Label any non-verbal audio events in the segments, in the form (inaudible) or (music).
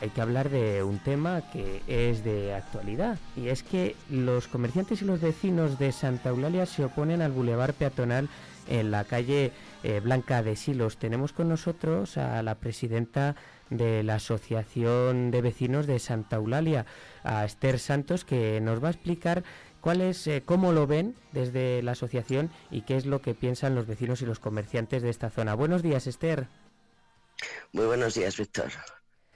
hay que hablar de un tema que es de actualidad y es que los comerciantes y los vecinos de Santa Eulalia se oponen al bulevar peatonal en la calle eh, Blanca de Silos. Tenemos con nosotros a la presidenta de la Asociación de Vecinos de Santa Eulalia, a Esther Santos, que nos va a explicar cuál es, eh, cómo lo ven desde la asociación y qué es lo que piensan los vecinos y los comerciantes de esta zona. Buenos días, Esther. Muy buenos días, Víctor.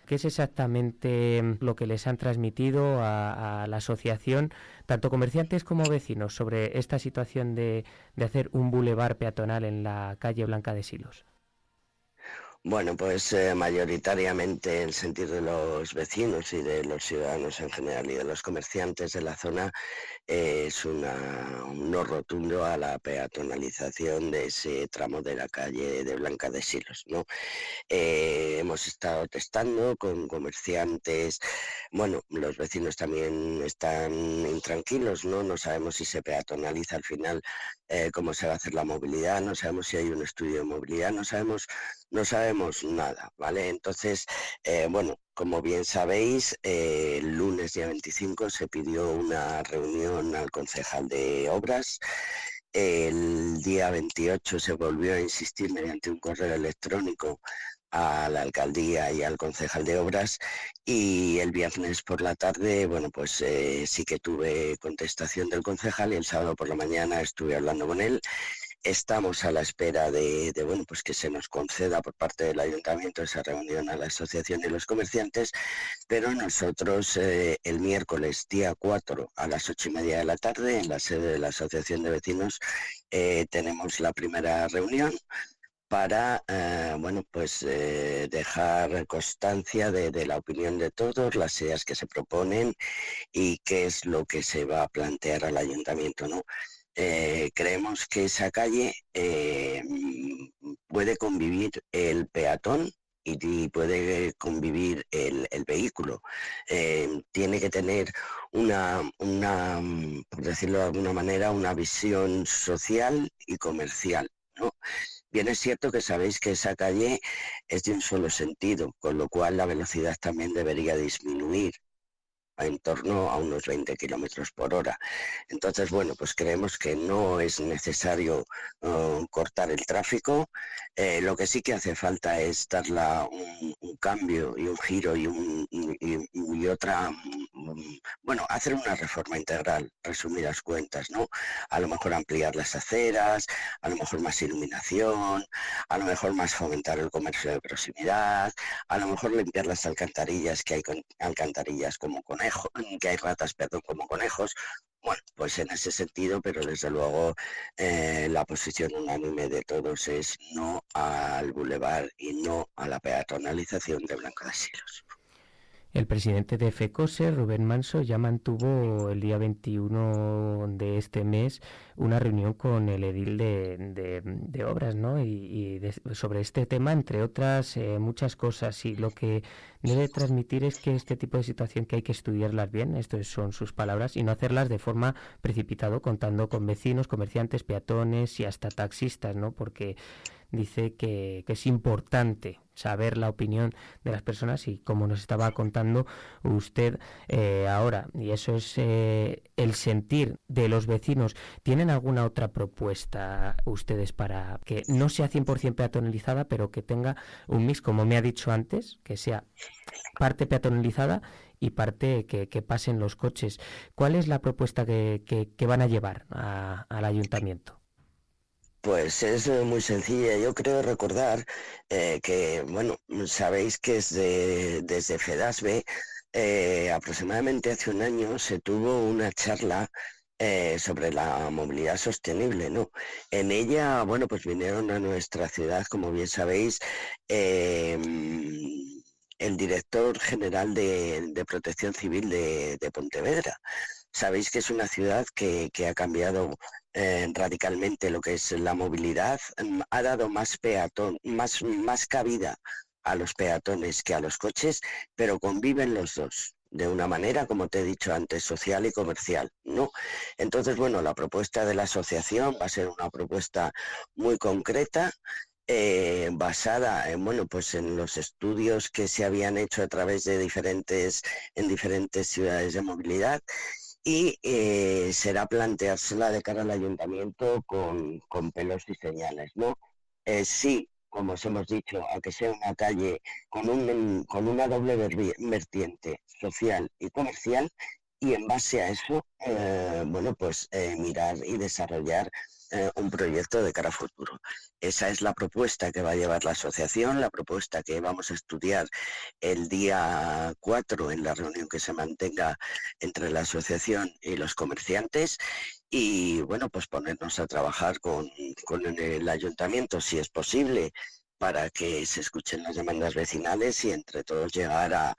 ¿Qué es exactamente mm, lo que les han transmitido a, la asociación, tanto comerciantes como vecinos, sobre esta situación de, de hacer un bulevar peatonal en la calle Blanca de Silos? Bueno, pues eh, mayoritariamente el sentir de los vecinos y de los ciudadanos en general y de los comerciantes de la zona eh, es una, un no rotundo a la peatonalización de ese tramo de la calle de Blanca de Silos. ¿no? Eh, hemos estado testando con comerciantes, bueno, los vecinos también están intranquilos, ¿no? no sabemos si se peatonaliza al final cómo se va a hacer la movilidad, no sabemos si hay un estudio de movilidad, no sabemos no sabemos nada, ¿vale? Entonces, eh, bueno, como bien sabéis, eh, el lunes día 25 se pidió una reunión al concejal de obras. El día 28 se volvió a insistir mediante un correo electrónico a la alcaldía y al concejal de obras y el viernes por la tarde, bueno, pues eh, sí que tuve contestación del concejal y el sábado por la mañana estuve hablando con él Estamos a la espera de, bueno, pues que se nos conceda por parte del ayuntamiento esa reunión a la asociación de los comerciantes, pero nosotros eh, el miércoles día 4 a las ocho y media de la tarde en la sede de la asociación de vecinos eh, tenemos la primera reunión para eh, bueno pues dejar constancia de, de, la opinión de todos, las ideas que se proponen y qué es lo que se va a plantear al ayuntamiento, ¿no? Eh, creemos que esa calle eh, puede convivir el peatón y, puede convivir el, vehículo. Eh, tiene que tener una, una, por decirlo de alguna manera, una visión social y comercial. Bien es cierto que sabéis que esa calle es de un solo sentido, con lo cual la velocidad también debería disminuir en torno a unos 20 kilómetros por hora. Entonces, bueno, pues creemos que no es necesario uh, cortar el tráfico. Eh, lo que sí que hace falta es darle un, cambio y un giro y, otra, bueno, hacer una reforma integral, resumidas cuentas, ¿no? A lo mejor ampliar las aceras, a lo mejor más iluminación, a lo mejor más fomentar el comercio de proximidad, a lo mejor limpiar las alcantarillas, que hay alcantarillas como con que hay ratas, perdón, como conejos. Bueno, pues en ese sentido, pero desde luego eh, la posición unánime de todos es no al bulevar y no a la peatonalización de Blanco de Silos. El presidente de FECOSE, Rubén Manso, ya mantuvo el día 21 de este mes una reunión con el edil de, obras, ¿no? Y, sobre este tema, entre otras eh, muchas cosas. Y lo que debe transmitir es que este tipo de situación que hay que estudiarlas bien, estas son sus palabras, y no hacerlas de forma precipitada, contando con vecinos, comerciantes, peatones y hasta taxistas, ¿no? Porque dice que, es importante saber la opinión de las personas y como nos estaba contando usted eh, ahora, y eso es eh, el sentir de los vecinos. ¿Tienen alguna otra propuesta ustedes para que no sea 100% peatonalizada, pero que tenga un mix, como me ha dicho antes, que sea parte peatonalizada y parte que, pasen los coches? ¿Cuál es la propuesta que, van a llevar al ayuntamiento? Pues es eh, muy sencilla. Yo creo recordar eh, que, bueno, sabéis que es desde FEDASBE, eh, aproximadamente hace un año se tuvo una charla sobre la movilidad sostenible, ¿no? En ella, bueno, pues vinieron a nuestra ciudad, como bien sabéis, el director general de, Protección Civil de, Pontevedra. Sabéis que es una ciudad que, ha cambiado eh, radicalmente lo que es la movilidad, mm, ha dado más peatón, más, más cabida a los peatones que a los coches, pero conviven los dos de una manera, como te he dicho antes, social y comercial, ¿no? Entonces, bueno, la propuesta de la asociación va a ser una propuesta muy concreta eh, basada en, bueno, pues en los estudios que se habían hecho a través de diferentes, en diferentes ciudades de movilidad y eh, será planteársela de cara al ayuntamiento con, pelos y señales, ¿no? Eh, sí, como os hemos dicho, aunque sea una calle con, un, con una doble vertiente social y comercial, y en base a eso, eh, bueno, pues mirar y desarrollar un proyecto de cara a futuro. Esa es la propuesta que va a llevar la asociación, la propuesta que vamos a estudiar el día 4 en la reunión que se mantenga entre la asociación y los comerciantes y bueno, pues ponernos a trabajar con, con el ayuntamiento si es posible para que se escuchen las demandas vecinales y entre todos llegar a,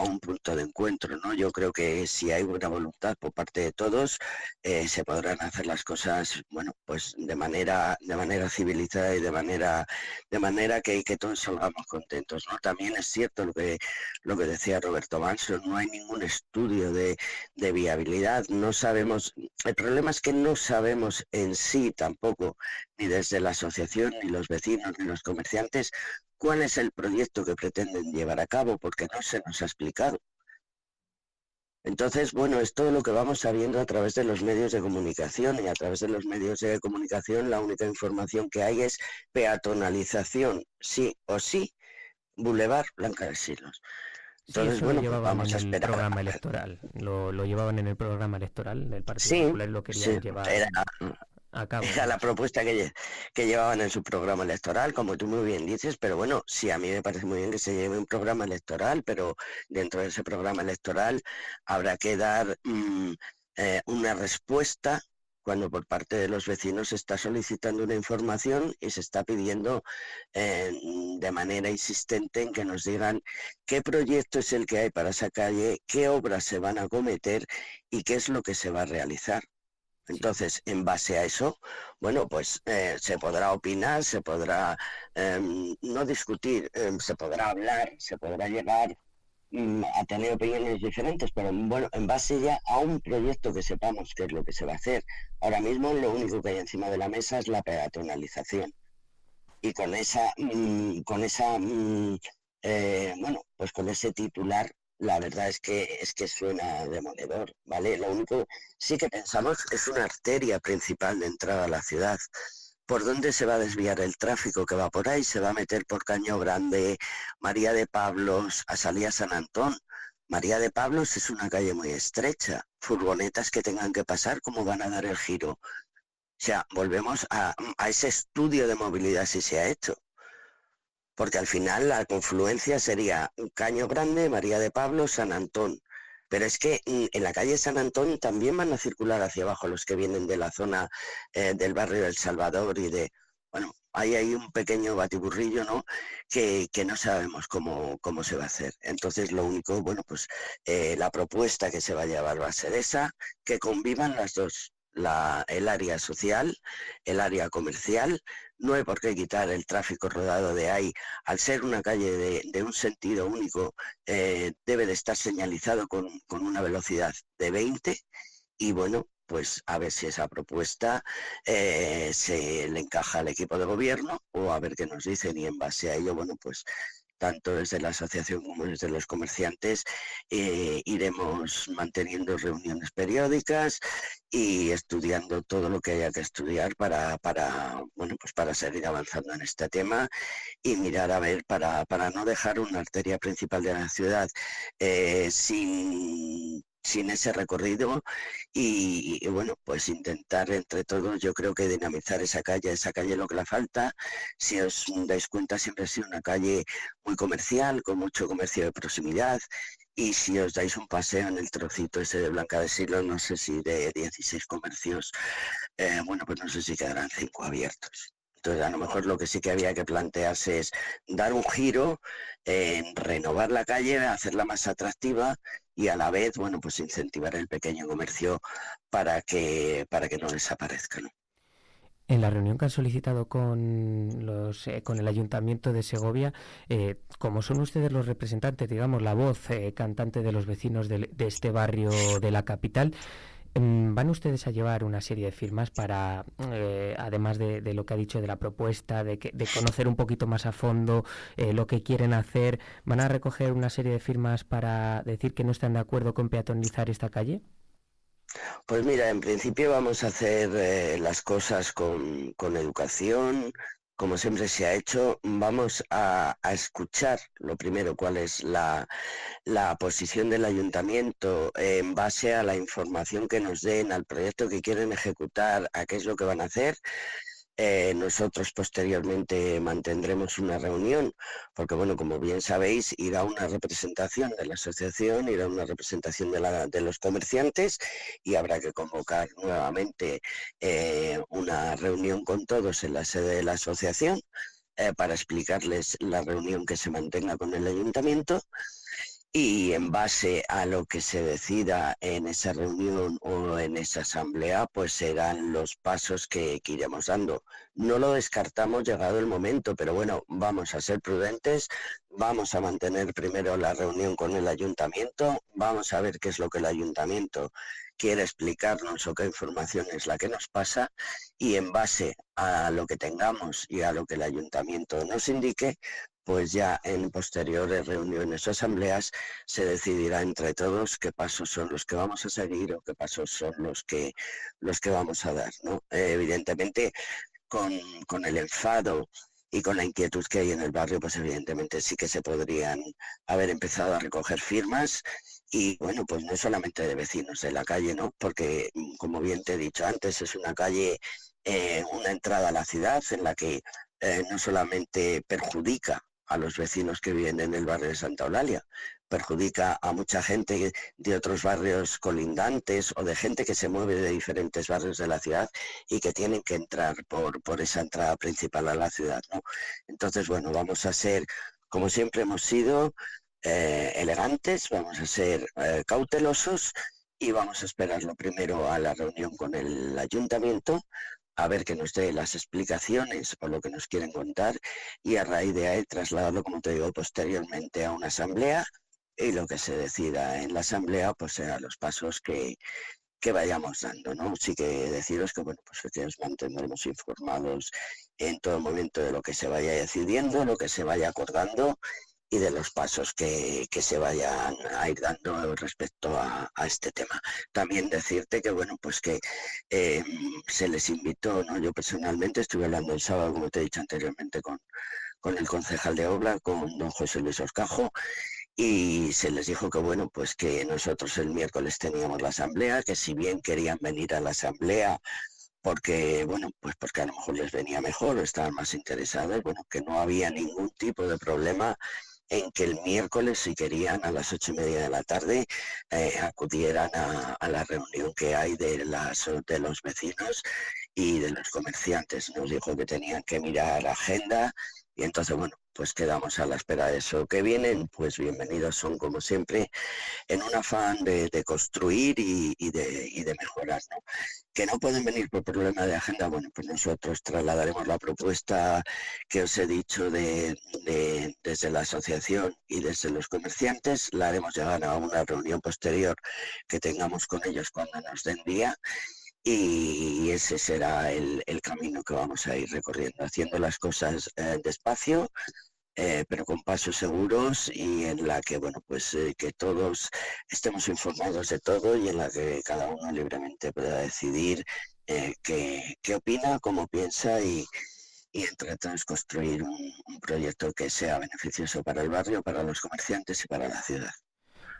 un punto de encuentro. ¿no? Yo creo que si hay buena voluntad por parte de todos, eh, se podrán hacer las cosas bueno, pues de manera, de manera civilizada y de manera, de manera que, que todos salgamos contentos. ¿no? También es cierto lo que, lo que decía Roberto Manso, no hay ningún estudio de, de viabilidad, no sabemos, el problema es que no sabemos en sí tampoco, ni desde la asociación, ni los vecinos, ni los comerciantes, antes cuál es el proyecto que pretenden llevar a cabo, porque no se nos ha explicado. Entonces, bueno, es todo lo que vamos sabiendo a través de los medios de comunicación y a través de los medios de comunicación la única información que hay es peatonalización, sí o sí, Boulevard Blanca de Silos. Entonces, bueno, lo pues vamos en a esperar. El programa electoral. Lo, llevaban en el programa electoral del Partido Popular, lo querían llevar. Era (laughs) la propuesta que, que llevaban en su programa electoral, como tú muy bien dices, pero bueno, sí, a mí me parece muy bien que se lleve un programa electoral, pero dentro de ese programa electoral habrá que dar mm, eh, una respuesta cuando por parte de los vecinos se está solicitando una información y se está pidiendo eh, de manera insistente en que nos digan qué proyecto es el que hay para esa calle, qué obras se van a cometer y qué es lo que se va a realizar. Entonces, en base a eso, bueno, pues eh, se podrá opinar, se podrá em, no discutir, em, se podrá hablar, se podrá llegar mm, a tener opiniones diferentes, pero bueno, en base ya a un proyecto que sepamos qué es lo que se va a hacer. Ahora mismo lo único que hay encima de la mesa es la peatonalización. Y con esa, mm, con esa, mm, eh, bueno, pues con ese titular la verdad es que es que suena demoledor, ¿vale? Lo único sí que pensamos es una arteria principal de entrada a la ciudad. ¿Por dónde se va a desviar el tráfico que va por ahí? Se va a meter por Caño Grande, María de Pablos, a Salía San Antón. María de Pablos es una calle muy estrecha. Furgonetas que tengan que pasar, ¿cómo van a dar el giro? O sea, volvemos a, a ese estudio de movilidad si se ha hecho porque al final la confluencia sería Caño Grande, María de Pablo, San Antón. Pero es que mm, en la calle San Antón también van a circular hacia abajo los que vienen de la zona eh, del barrio del Salvador y de, bueno, hay ahí un pequeño batiburrillo, ¿no? Que, no sabemos cómo, cómo, se va a hacer. Entonces, lo único, bueno, pues eh, la propuesta que se va a llevar va a ser esa, que convivan las dos, la, el área social, el área comercial, no hay por qué quitar el tráfico rodado de ahí. Al ser una calle de, un sentido único, eh, debe de estar señalizado con, una velocidad de 20 y bueno, pues a ver si esa propuesta eh, se le encaja al equipo de gobierno o a ver qué nos dicen y en base a ello, bueno, pues tanto desde la asociación como desde los comerciantes, eh, iremos manteniendo reuniones periódicas y estudiando todo lo que haya que estudiar para, para, bueno, pues para seguir avanzando en este tema y mirar a ver para, para no dejar una arteria principal de la ciudad eh, sin sin ese recorrido y, bueno, pues intentar entre todos, yo creo que dinamizar esa calle, esa calle lo que la falta. Si os dais cuenta, siempre ha sido una calle muy comercial, con mucho comercio de proximidad. Y si os dais un paseo en el trocito ese de Blanca de Silo, no sé si de 16 comercios, eh, bueno, pues no sé si quedarán cinco abiertos. Entonces, a lo mejor lo que sí que había que plantearse es dar un giro, en renovar la calle, hacerla más atractiva y a la vez, bueno, pues incentivar el pequeño comercio para que, para que no desaparezca. En la reunión que han solicitado con, los, eh, con el Ayuntamiento de Segovia, eh, como son ustedes los representantes, digamos, la voz eh, cantante de los vecinos de, este barrio de la capital, ¿Van ustedes a llevar una serie de firmas para, eh, además de, lo que ha dicho de la propuesta, de, de conocer un poquito más a fondo eh, lo que quieren hacer, van a recoger una serie de firmas para decir que no están de acuerdo con peatonizar esta calle? Pues mira, en principio vamos a hacer eh, las cosas con, educación, como siempre se ha hecho, vamos a, escuchar lo primero cuál es la, la, posición del ayuntamiento en base a la información que nos den, al proyecto que quieren ejecutar, a qué es lo que van a hacer. Eh, nosotros posteriormente mantendremos una reunión, porque bueno, como bien sabéis, irá una representación de la asociación, irá una representación de, la, de los comerciantes y habrá que convocar nuevamente eh, una reunión con todos en la sede de la asociación eh, para explicarles la reunión que se mantenga con el ayuntamiento y en base a lo que se decida en esa reunión o en esa asamblea, pues serán los pasos que, iremos dando. No lo descartamos llegado el momento, pero bueno, vamos a ser prudentes, vamos a mantener primero la reunión con el ayuntamiento, vamos a ver qué es lo que el ayuntamiento quiere explicarnos o qué información es la que nos pasa y en base a lo que tengamos y a lo que el ayuntamiento nos indique, pues ya en posteriores reuniones o asambleas se decidirá entre todos qué pasos son los que vamos a seguir o qué pasos son los que, los que vamos a dar. ¿no? evidentemente, con, con el enfado y con la inquietud que hay en el barrio, pues evidentemente sí que se podrían haber empezado a recoger firmas y bueno, pues no solamente de vecinos de la calle, ¿no? Porque como bien te he dicho antes, es una calle, eh, una entrada a la ciudad en la que eh, no solamente perjudica a los vecinos que viven en el barrio de Santa Eulalia. Perjudica a mucha gente de otros barrios colindantes o de gente que se mueve de diferentes barrios de la ciudad y que tienen que entrar por, por esa entrada principal a la ciudad. Entonces, bueno, vamos a ser, como siempre hemos sido, eh, elegantes, vamos a ser eh, cautelosos y vamos a esperar lo primero a la reunión con el ayuntamiento a ver que nos dé las explicaciones o lo que nos quieren contar y a raíz de ahí trasladarlo, como te digo, posteriormente a una asamblea y lo que se decida en la asamblea pues serán los pasos que, que vayamos dando, ¿no? Sí que deciros que, bueno, pues que mantendremos informados en todo momento de lo que se vaya decidiendo, lo que se vaya acordando y de los pasos que, se vayan a ir dando respecto a, este tema. También decirte que, bueno, pues que eh, se les invitó, ¿no? Yo personalmente estuve hablando el sábado, como te he dicho anteriormente, con, con el concejal de Obla, con don José Luis Oscajo, y se les dijo que, bueno, pues que nosotros el miércoles teníamos la asamblea, que si bien querían venir a la asamblea, porque, bueno, pues porque a lo mejor les venía mejor o estaban más interesados, bueno, que no había ningún tipo de problema en que el miércoles, si querían, a las ocho y media de la tarde, eh, acudieran a, la reunión que hay de, las, de los vecinos y de los comerciantes. Nos dijo que tenían que mirar agenda y entonces, bueno, pues quedamos a la espera de eso. Que vienen, pues bienvenidos son como siempre, en un afán de, construir y, de, de, mejorar. Que no pueden venir por problema de agenda, bueno, pues nosotros trasladaremos la propuesta que os he dicho de, desde la asociación y desde los comerciantes, la haremos llegar a una reunión posterior que tengamos con ellos cuando nos den día y ese será el, camino que vamos a ir recorriendo, haciendo las cosas eh, despacio, eh, pero con pasos seguros y en la que, bueno, pues eh, que todos estemos informados de todo y en la que cada uno libremente pueda decidir qué, opina, cómo piensa y, entre todos construir un proyecto que sea beneficioso para el barrio, para los comerciantes y para la ciudad.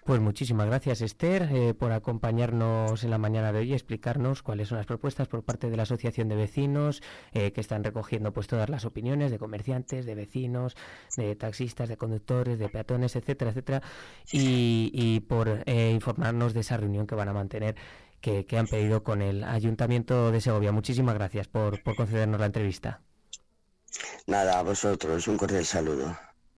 Pues muchísimas gracias Esther eh, por acompañarnos en la mañana de hoy y explicarnos cuáles son las propuestas por parte de la Asociación de Vecinos eh, que están recogiendo pues todas las opiniones de comerciantes, de vecinos, de taxistas, de conductores, de peatones, etcétera, etcétera, y, por eh, informarnos de esa reunión que van a mantener que, han pedido con el Ayuntamiento de Segovia. Muchísimas gracias por, por concedernos la entrevista. Nada, a vosotros, un cordial saludo.